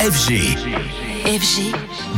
FG. FG.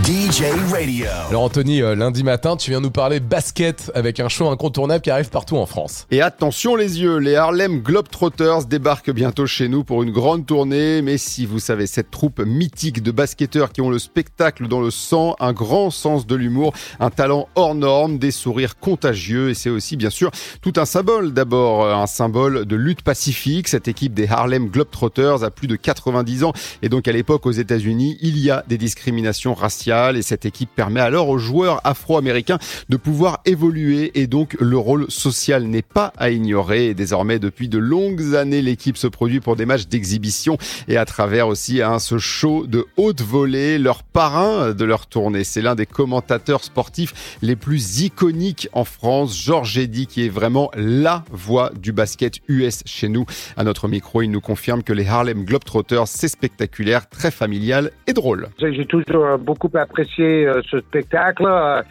DJ Radio. Alors Anthony, euh, lundi matin, tu viens nous parler basket avec un show incontournable qui arrive partout en France. Et attention les yeux, les Harlem Globetrotters débarquent bientôt chez nous pour une grande tournée. Mais si vous savez, cette troupe mythique de basketteurs qui ont le spectacle dans le sang, un grand sens de l'humour, un talent hors norme, des sourires contagieux. Et c'est aussi bien sûr tout un symbole. D'abord, euh, un symbole de lutte pacifique. Cette équipe des Harlem Globetrotters a plus de 90 ans. Et donc à l'époque aux États-Unis, il y a des discriminations raciales. Et cette équipe permet alors aux joueurs afro-américains de pouvoir évoluer. Et donc le rôle social n'est pas à ignorer. Et désormais, depuis de longues années, l'équipe se produit pour des matchs d'exhibition et à travers aussi hein, ce show de haute volée, leur parrain de leur tournée. C'est l'un des commentateurs sportifs les plus iconiques en France, Georges Eddy, qui est vraiment la voix du basket US chez nous. À notre micro, il nous confirme que les Harlem Globetrotters, c'est spectaculaire, très familial et drôle. J'ai toujours euh, beaucoup apprécié euh, ce spectacle.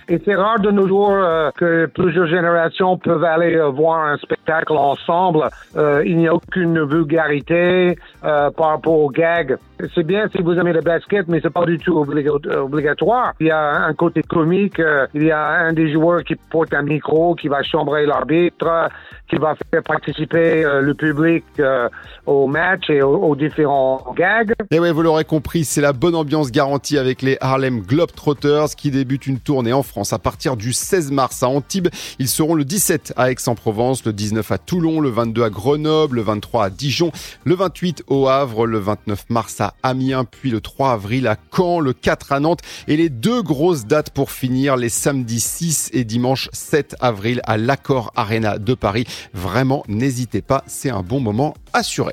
Et c'est rare de nos jours euh, que plusieurs générations peuvent aller voir un spectacle ensemble. Il n'y a aucune vulgarité par rapport aux gags. C'est bien si vous aimez le basket, mais c'est pas du tout obliga- obligatoire. Il y a un côté comique. il y a un des joueurs qui porte un micro, qui va chambrer l'arbitre, qui va faire participer le public au match et aux, différents gags. Et ouais, vous l'aurez compris, c'est la bonne ambiance garantie avec les Harlem Globetrotters qui débutent une tournée en France à partir du 16 mars à Antibes. Ils seront le 17 à Aix-en-Provence, le 19 à Toulon, le 22 à Grenoble, le 23 à Dijon, le 28 au Havre, le 29 mars à Amiens, puis le 3 avril à Caen, le 4 à Nantes et les deux grosses dates pour finir les samedis 6 et dimanche 7 avril à l'Accord Arena de Paris. Vraiment, n'hésitez pas, c'est un bon moment assuré.